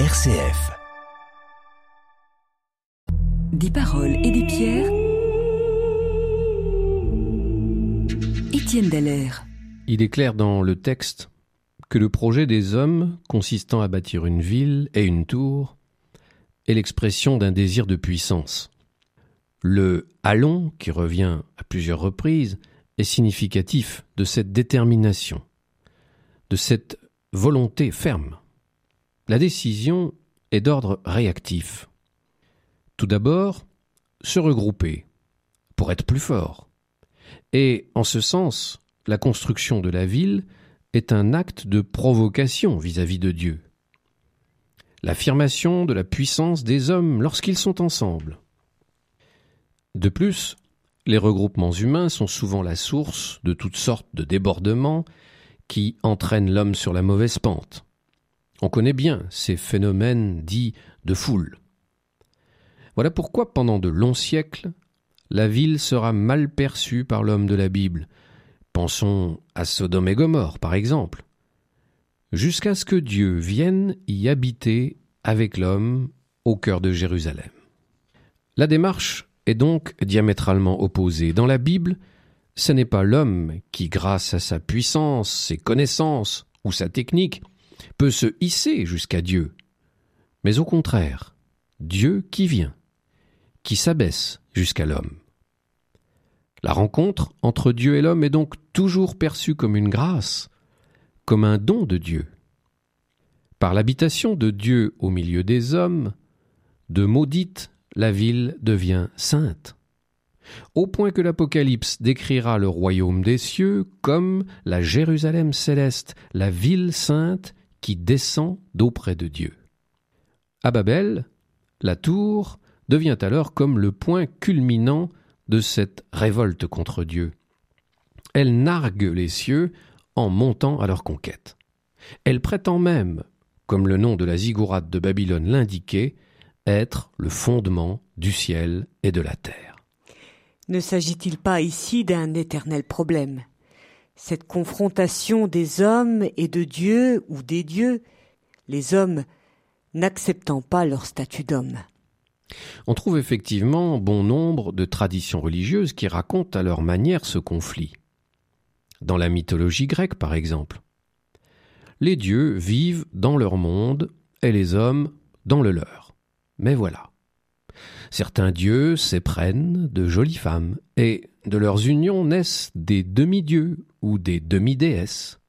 RCF. Des paroles et des pierres. Étienne Dallaire. Il est clair dans le texte que le projet des hommes consistant à bâtir une ville et une tour est l'expression d'un désir de puissance. Le allons, qui revient à plusieurs reprises, est significatif de cette détermination, de cette volonté ferme. La décision est d'ordre réactif. Tout d'abord, se regrouper pour être plus fort. Et en ce sens, la construction de la ville est un acte de provocation vis-à-vis de Dieu. L'affirmation de la puissance des hommes lorsqu'ils sont ensemble. De plus, les regroupements humains sont souvent la source de toutes sortes de débordements qui entraînent l'homme sur la mauvaise pente. On connaît bien ces phénomènes dits de foule. Voilà pourquoi pendant de longs siècles, la ville sera mal perçue par l'homme de la Bible. Pensons à Sodome et Gomorre, par exemple. Jusqu'à ce que Dieu vienne y habiter avec l'homme au cœur de Jérusalem. La démarche est donc diamétralement opposée. Dans la Bible, ce n'est pas l'homme qui, grâce à sa puissance, ses connaissances ou sa technique, peut se hisser jusqu'à Dieu, mais au contraire, Dieu qui vient, qui s'abaisse jusqu'à l'homme. La rencontre entre Dieu et l'homme est donc toujours perçue comme une grâce, comme un don de Dieu. Par l'habitation de Dieu au milieu des hommes, de maudite, la ville devient sainte. Au point que l'Apocalypse décrira le royaume des cieux comme la Jérusalem céleste, la ville sainte qui descend d'auprès de Dieu. À Babel, la tour devient alors comme le point culminant de cette révolte contre Dieu. Elle nargue les cieux en montant à leur conquête. Elle prétend même, comme le nom de la ziggourate de Babylone l'indiquait, être le fondement du ciel et de la terre. Ne s'agit-il pas ici d'un éternel problème? Cette confrontation des hommes et de Dieu ou des dieux, les hommes n'acceptant pas leur statut d'homme. On trouve effectivement bon nombre de traditions religieuses qui racontent à leur manière ce conflit. Dans la mythologie grecque, par exemple, les dieux vivent dans leur monde et les hommes dans le leur. Mais voilà. Certains dieux s'éprennent de jolies femmes, et de leurs unions naissent des demi-dieux ou des demi-déesses.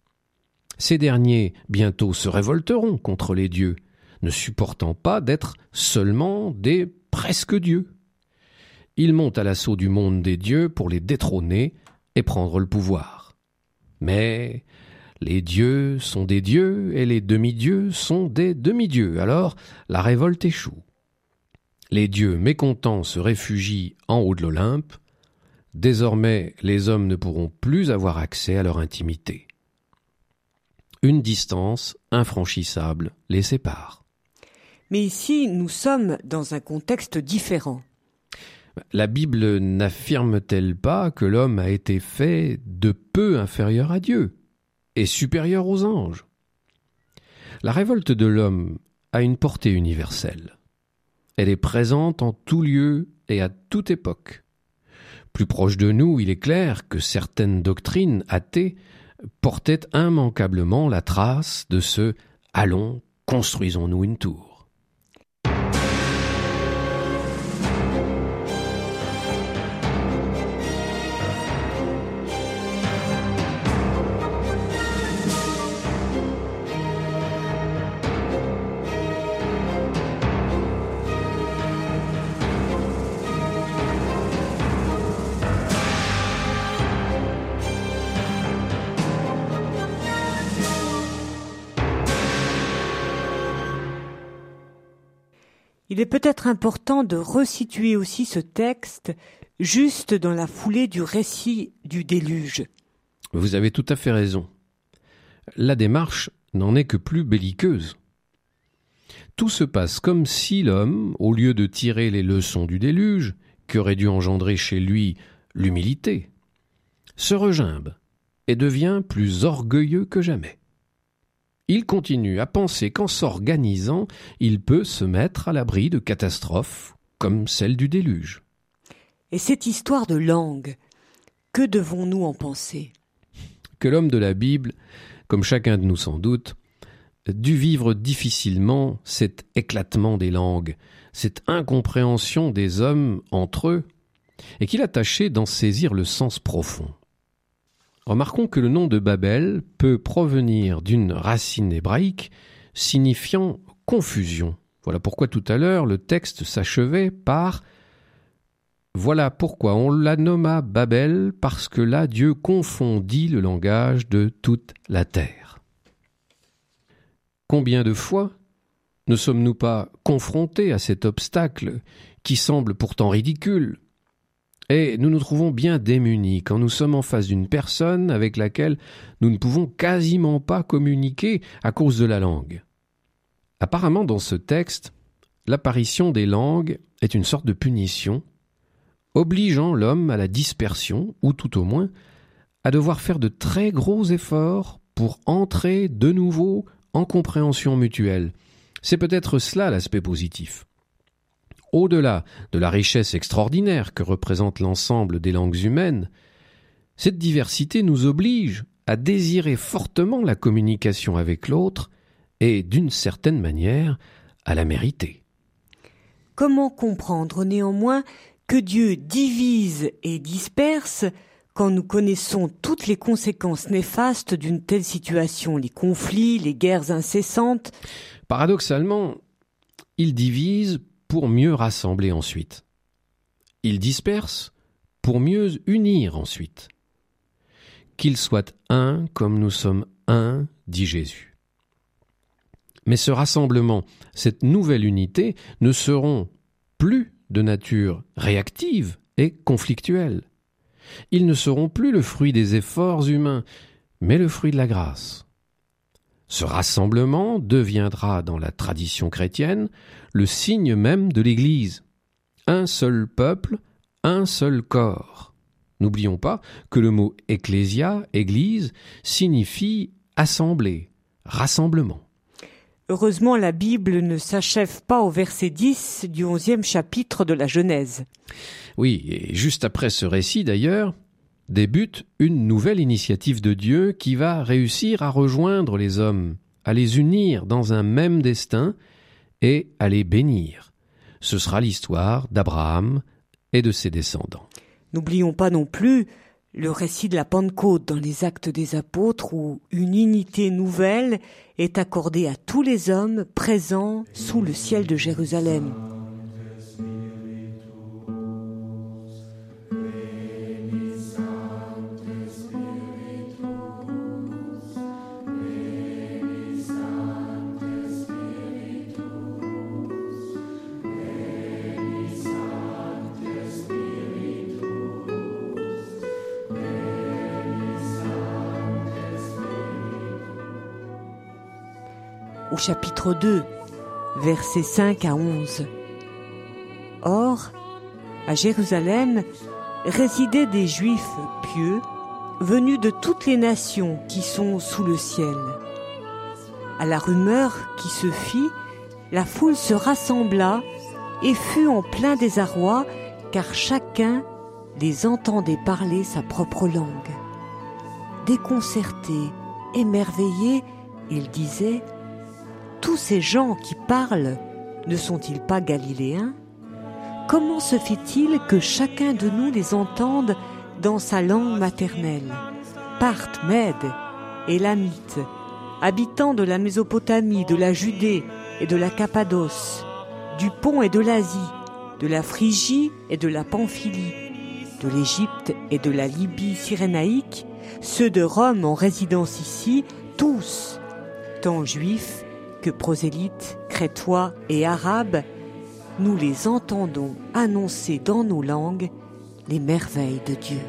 Ces derniers bientôt se révolteront contre les dieux, ne supportant pas d'être seulement des presque dieux. Ils montent à l'assaut du monde des dieux pour les détrôner et prendre le pouvoir. Mais les dieux sont des dieux et les demi-dieux sont des demi-dieux, alors la révolte échoue. Les dieux mécontents se réfugient en haut de l'Olympe, Désormais, les hommes ne pourront plus avoir accès à leur intimité. Une distance infranchissable les sépare. Mais ici, nous sommes dans un contexte différent. La Bible n'affirme-t-elle pas que l'homme a été fait de peu inférieur à Dieu et supérieur aux anges? La révolte de l'homme a une portée universelle. Elle est présente en tout lieu et à toute époque. Plus proche de nous, il est clair que certaines doctrines athées portaient immanquablement la trace de ce Allons, construisons-nous une tour. Il est peut-être important de resituer aussi ce texte juste dans la foulée du récit du déluge. Vous avez tout à fait raison. La démarche n'en est que plus belliqueuse. Tout se passe comme si l'homme, au lieu de tirer les leçons du déluge, qui aurait dû engendrer chez lui l'humilité, se regimbe et devient plus orgueilleux que jamais. Il continue à penser qu'en s'organisant, il peut se mettre à l'abri de catastrophes comme celle du déluge. Et cette histoire de langue, que devons-nous en penser? Que l'homme de la Bible, comme chacun de nous sans doute, dut vivre difficilement cet éclatement des langues, cette incompréhension des hommes entre eux, et qu'il a tâché d'en saisir le sens profond. Remarquons que le nom de Babel peut provenir d'une racine hébraïque signifiant confusion. Voilà pourquoi tout à l'heure le texte s'achevait par Voilà pourquoi on la nomma Babel, parce que là Dieu confondit le langage de toute la terre. Combien de fois ne sommes-nous pas confrontés à cet obstacle qui semble pourtant ridicule? Et nous nous trouvons bien démunis quand nous sommes en face d'une personne avec laquelle nous ne pouvons quasiment pas communiquer à cause de la langue. Apparemment dans ce texte, l'apparition des langues est une sorte de punition, obligeant l'homme à la dispersion, ou tout au moins à devoir faire de très gros efforts pour entrer de nouveau en compréhension mutuelle. C'est peut-être cela l'aspect positif. Au-delà de la richesse extraordinaire que représente l'ensemble des langues humaines, cette diversité nous oblige à désirer fortement la communication avec l'autre et, d'une certaine manière, à la mériter. Comment comprendre néanmoins que Dieu divise et disperse quand nous connaissons toutes les conséquences néfastes d'une telle situation, les conflits, les guerres incessantes? Paradoxalement, il divise pour mieux rassembler ensuite. Il disperse pour mieux unir ensuite. Qu'il soit un comme nous sommes un, dit Jésus. Mais ce rassemblement, cette nouvelle unité, ne seront plus de nature réactive et conflictuelle. Ils ne seront plus le fruit des efforts humains, mais le fruit de la grâce. Ce rassemblement deviendra dans la tradition chrétienne le signe même de l'Église. Un seul peuple, un seul corps. N'oublions pas que le mot ecclésia, Église, signifie assemblée, rassemblement. Heureusement, la Bible ne s'achève pas au verset 10 du onzième chapitre de la Genèse. Oui, et juste après ce récit d'ailleurs, débute une nouvelle initiative de Dieu qui va réussir à rejoindre les hommes, à les unir dans un même destin et à les bénir. Ce sera l'histoire d'Abraham et de ses descendants. N'oublions pas non plus le récit de la Pentecôte dans les actes des apôtres où une unité nouvelle est accordée à tous les hommes présents sous le ciel de Jérusalem. Chapitre 2, versets 5 à 11. Or, à Jérusalem résidaient des Juifs pieux venus de toutes les nations qui sont sous le ciel. À la rumeur qui se fit, la foule se rassembla et fut en plein désarroi, car chacun les entendait parler sa propre langue. Déconcertés, émerveillés, ils disaient tous ces gens qui parlent ne sont-ils pas galiléens? Comment se fait-il que chacun de nous les entende dans sa langue maternelle? Parthes, Mèdes, Élamites, habitants de la Mésopotamie, de la Judée et de la Cappadoce, du Pont et de l'Asie, de la Phrygie et de la Pamphylie, de l'Égypte et de la Libye cyrénaïque, ceux de Rome en résidence ici, tous, tant juifs prosélytes, crétois et arabes, nous les entendons annoncer dans nos langues les merveilles de Dieu.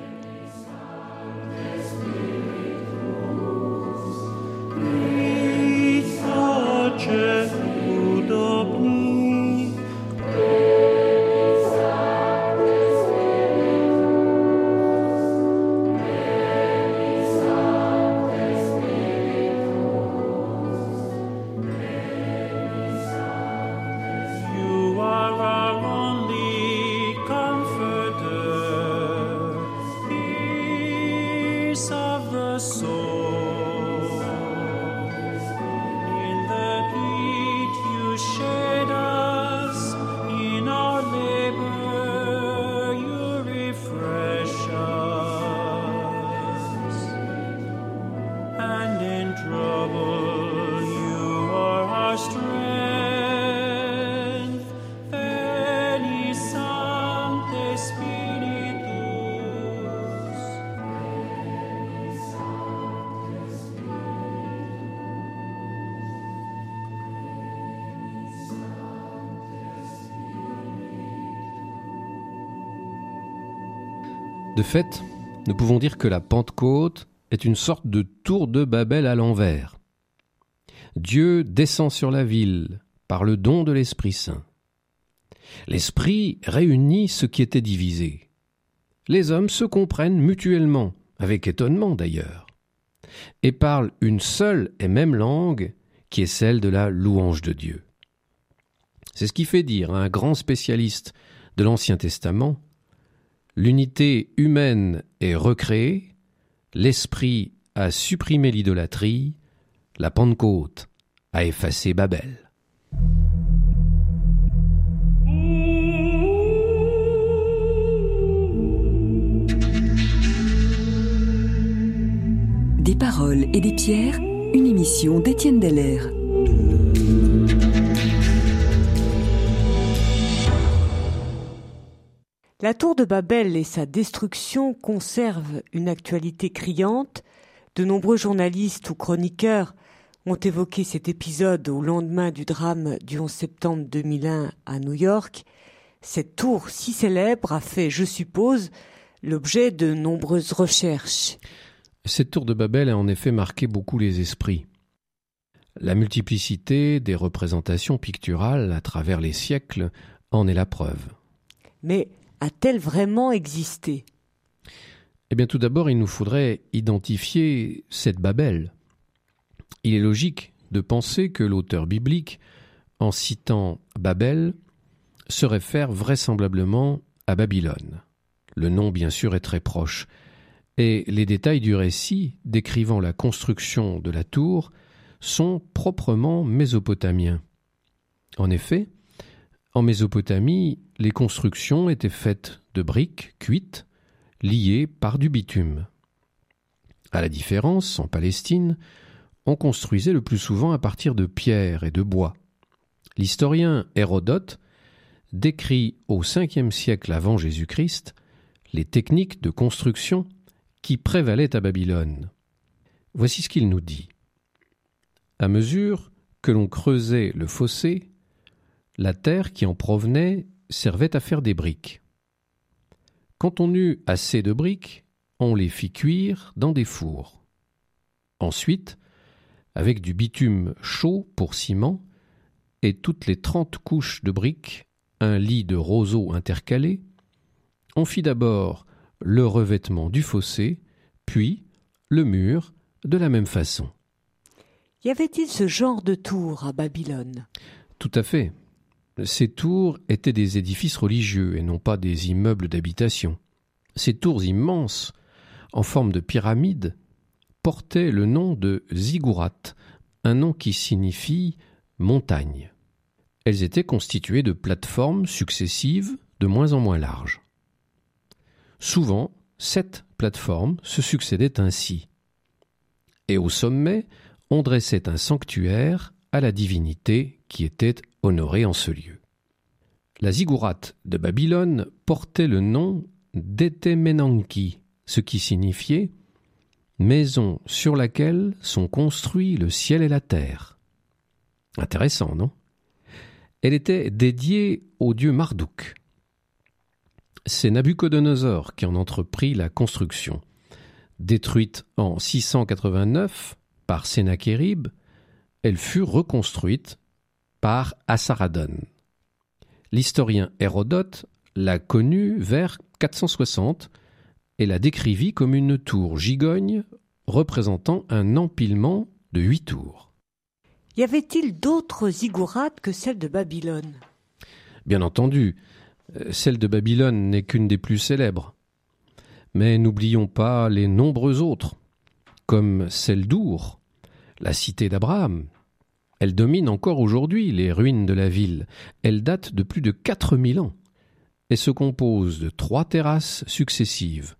De fait, nous pouvons dire que la Pentecôte est une sorte de tour de Babel à l'envers. Dieu descend sur la ville par le don de l'Esprit Saint. L'Esprit réunit ce qui était divisé. Les hommes se comprennent mutuellement, avec étonnement d'ailleurs, et parlent une seule et même langue qui est celle de la louange de Dieu. C'est ce qui fait dire à un grand spécialiste de l'Ancien Testament L'unité humaine est recréée, l'Esprit a supprimé l'idolâtrie, la Pentecôte a effacé Babel. Des paroles et des pierres, une émission d'Étienne Deller. La tour de Babel et sa destruction conservent une actualité criante. De nombreux journalistes ou chroniqueurs ont évoqué cet épisode au lendemain du drame du 11 septembre 2001 à New York. Cette tour si célèbre a fait, je suppose, l'objet de nombreuses recherches. Cette tour de Babel a en effet marqué beaucoup les esprits. La multiplicité des représentations picturales à travers les siècles en est la preuve. Mais a-t-elle vraiment existé? Eh bien tout d'abord, il nous faudrait identifier cette Babel. Il est logique de penser que l'auteur biblique, en citant Babel, se réfère vraisemblablement à Babylone. Le nom, bien sûr, est très proche, et les détails du récit décrivant la construction de la tour sont proprement mésopotamiens. En effet, en Mésopotamie, les constructions étaient faites de briques cuites, liées par du bitume. À la différence, en Palestine, on construisait le plus souvent à partir de pierres et de bois. L'historien Hérodote décrit au 5 siècle avant Jésus-Christ les techniques de construction qui prévalait à Babylone. Voici ce qu'il nous dit. À mesure que l'on creusait le fossé, la terre qui en provenait servait à faire des briques. Quand on eut assez de briques, on les fit cuire dans des fours. Ensuite, avec du bitume chaud pour ciment, et toutes les trente couches de briques, un lit de roseaux intercalés, on fit d'abord le revêtement du fossé, puis le mur de la même façon. Y avait-il ce genre de tours à Babylone? Tout à fait. Ces tours étaient des édifices religieux et non pas des immeubles d'habitation. Ces tours immenses, en forme de pyramide, portaient le nom de ziggurat, un nom qui signifie montagne. Elles étaient constituées de plateformes successives de moins en moins larges. Souvent, sept plateformes se succédaient ainsi. Et au sommet, on dressait un sanctuaire à la divinité qui était honorée en ce lieu. La ziggourate de Babylone portait le nom d'Etemenanki, ce qui signifiait maison sur laquelle sont construits le ciel et la terre. Intéressant, non? Elle était dédiée au dieu Marduk, c'est Nabucodonosor qui en entreprit la construction. Détruite en 689 par Sénachérib, elle fut reconstruite par Assaradon. L'historien Hérodote l'a connue vers 460 et la décrivit comme une tour gigogne représentant un empilement de huit tours. Y avait-il d'autres ziggourats que celle de Babylone? Bien entendu, euh, celle de Babylone n'est qu'une des plus célèbres. Mais n'oublions pas les nombreux autres, comme celle d'Our, la cité d'Abraham. Elle domine encore aujourd'hui les ruines de la ville. Elle date de plus de 4000 ans et se compose de trois terrasses successives.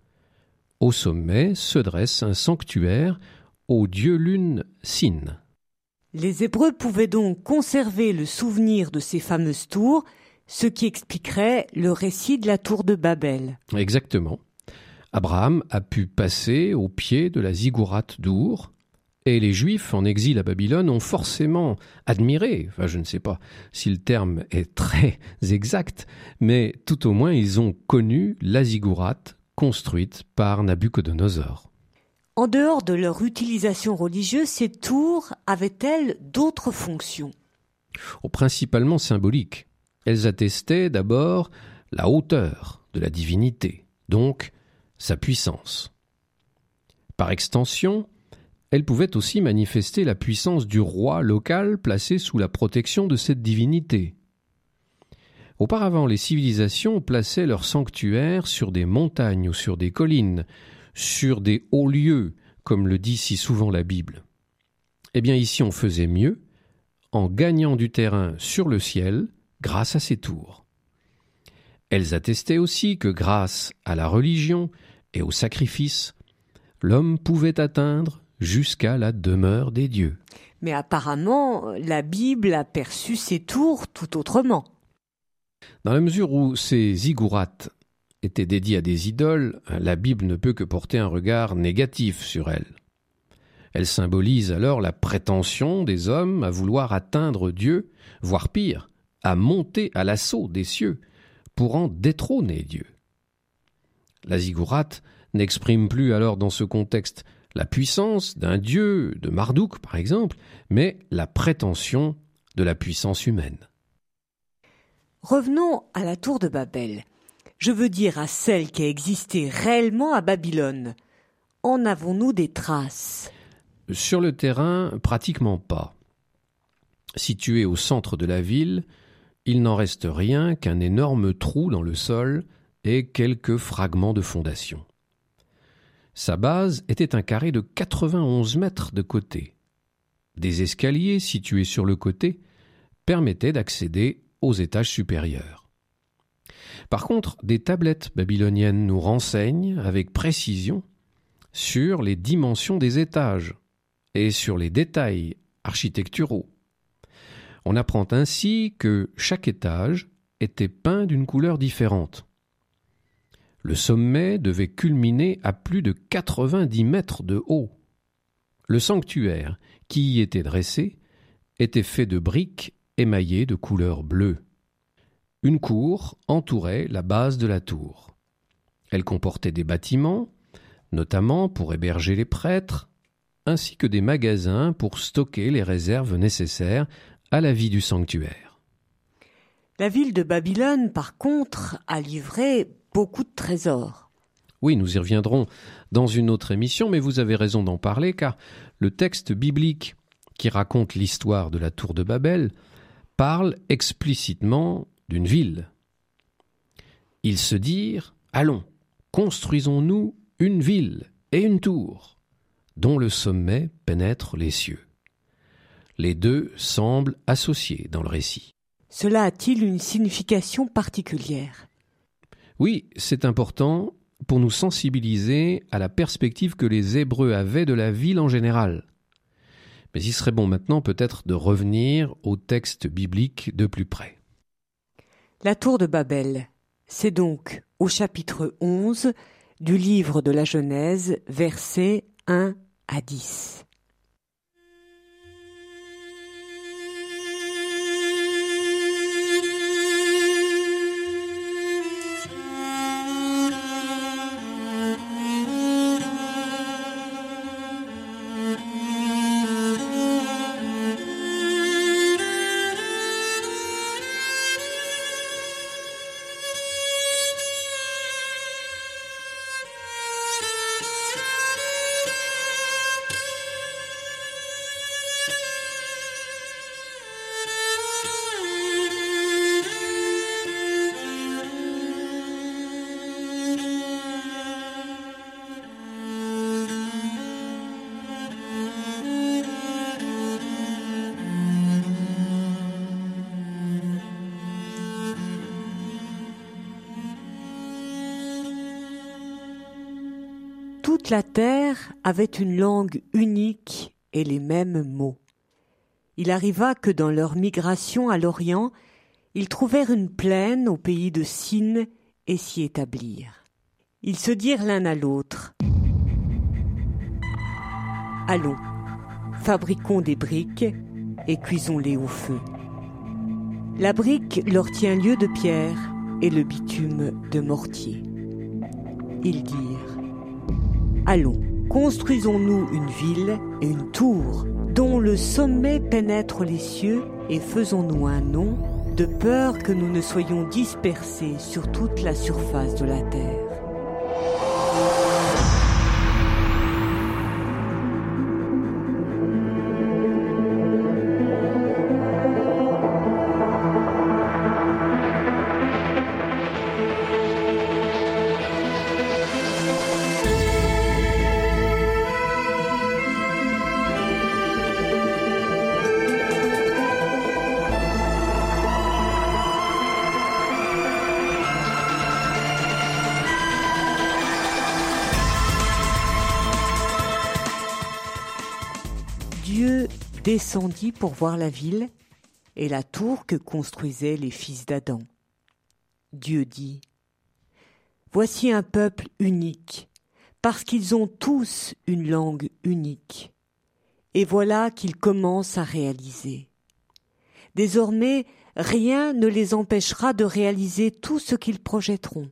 Au sommet se dresse un sanctuaire au dieu lune Sin. Les Hébreux pouvaient donc conserver le souvenir de ces fameuses tours ce qui expliquerait le récit de la tour de Babel. Exactement. Abraham a pu passer au pied de la ziggourate d'Our, et les Juifs en exil à Babylone ont forcément admiré, enfin je ne sais pas si le terme est très exact, mais tout au moins ils ont connu la ziggourate construites par Nabucodonosor. En dehors de leur utilisation religieuse, ces tours avaient-elles d'autres fonctions? Oh, Principalement symboliques. Elles attestaient d'abord la hauteur de la divinité, donc sa puissance. Par extension, elles pouvaient aussi manifester la puissance du roi local placé sous la protection de cette divinité. Auparavant, les civilisations plaçaient leurs sanctuaires sur des montagnes ou sur des collines, sur des hauts lieux, comme le dit si souvent la Bible. Eh bien ici on faisait mieux, en gagnant du terrain sur le ciel grâce à ces tours. Elles attestaient aussi que grâce à la religion et au sacrifice, l'homme pouvait atteindre jusqu'à la demeure des dieux. Mais apparemment, la Bible a perçu ces tours tout autrement. Dans la mesure où ces zigourates étaient dédiées à des idoles, la Bible ne peut que porter un regard négatif sur elles. Elle symbolise alors la prétention des hommes à vouloir atteindre Dieu, voire pire, à monter à l'assaut des cieux pour en détrôner Dieu. La zigourate n'exprime plus alors dans ce contexte la puissance d'un dieu, de Marduk par exemple, mais la prétention de la puissance humaine. Revenons à la tour de Babel. Je veux dire à celle qui a existé réellement à Babylone. En avons-nous des traces? Sur le terrain, pratiquement pas. Située au centre de la ville, il n'en reste rien qu'un énorme trou dans le sol et quelques fragments de fondation. Sa base était un carré de 91 mètres de côté. Des escaliers situés sur le côté permettaient d'accéder aux étages supérieurs. Par contre, des tablettes babyloniennes nous renseignent avec précision sur les dimensions des étages et sur les détails architecturaux. On apprend ainsi que chaque étage était peint d'une couleur différente. Le sommet devait culminer à plus de 90 mètres de haut. Le sanctuaire, qui y était dressé, était fait de briques émaillées de couleur bleue. Une cour entourait la base de la tour. Elle comportait des bâtiments, notamment pour héberger les prêtres, ainsi que des magasins pour stocker les réserves nécessaires à la vie du sanctuaire. La ville de Babylone, par contre, a livré beaucoup de trésors. Oui, nous y reviendrons dans une autre émission, mais vous avez raison d'en parler, car le texte biblique qui raconte l'histoire de la tour de Babel parle explicitement d'une ville. Ils se dirent Allons, construisons-nous une ville et une tour, dont le sommet pénètre les cieux. Les deux semblent associés dans le récit. Cela a-t-il une signification particulière? Oui, c'est important pour nous sensibiliser à la perspective que les Hébreux avaient de la ville en général. Mais il serait bon maintenant peut-être de revenir au texte biblique de plus près. La tour de Babel, c'est donc au chapitre 11 du livre de la Genèse, versets 1 à 10. La terre avait une langue unique et les mêmes mots. Il arriva que dans leur migration à l'Orient, ils trouvèrent une plaine au pays de Sin et s'y établirent. Ils se dirent l'un à l'autre Allons, fabriquons des briques et cuisons-les au feu. La brique leur tient lieu de pierre et le bitume de mortier. ils dirent Allons, construisons-nous une ville et une tour dont le sommet pénètre les cieux et faisons-nous un nom de peur que nous ne soyons dispersés sur toute la surface de la terre. Descendit pour voir la ville et la tour que construisaient les fils d'Adam. Dieu dit Voici un peuple unique, parce qu'ils ont tous une langue unique. Et voilà qu'ils commencent à réaliser. Désormais, rien ne les empêchera de réaliser tout ce qu'ils projetteront.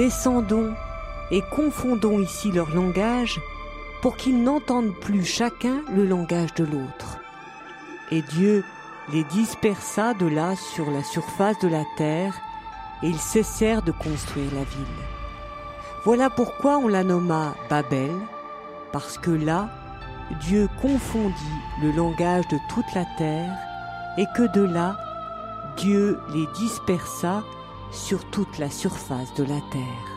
Descendons et confondons ici leur langage pour qu'ils n'entendent plus chacun le langage de l'autre. Et Dieu les dispersa de là sur la surface de la terre, et ils cessèrent de construire la ville. Voilà pourquoi on la nomma Babel, parce que là, Dieu confondit le langage de toute la terre, et que de là, Dieu les dispersa sur toute la surface de la terre.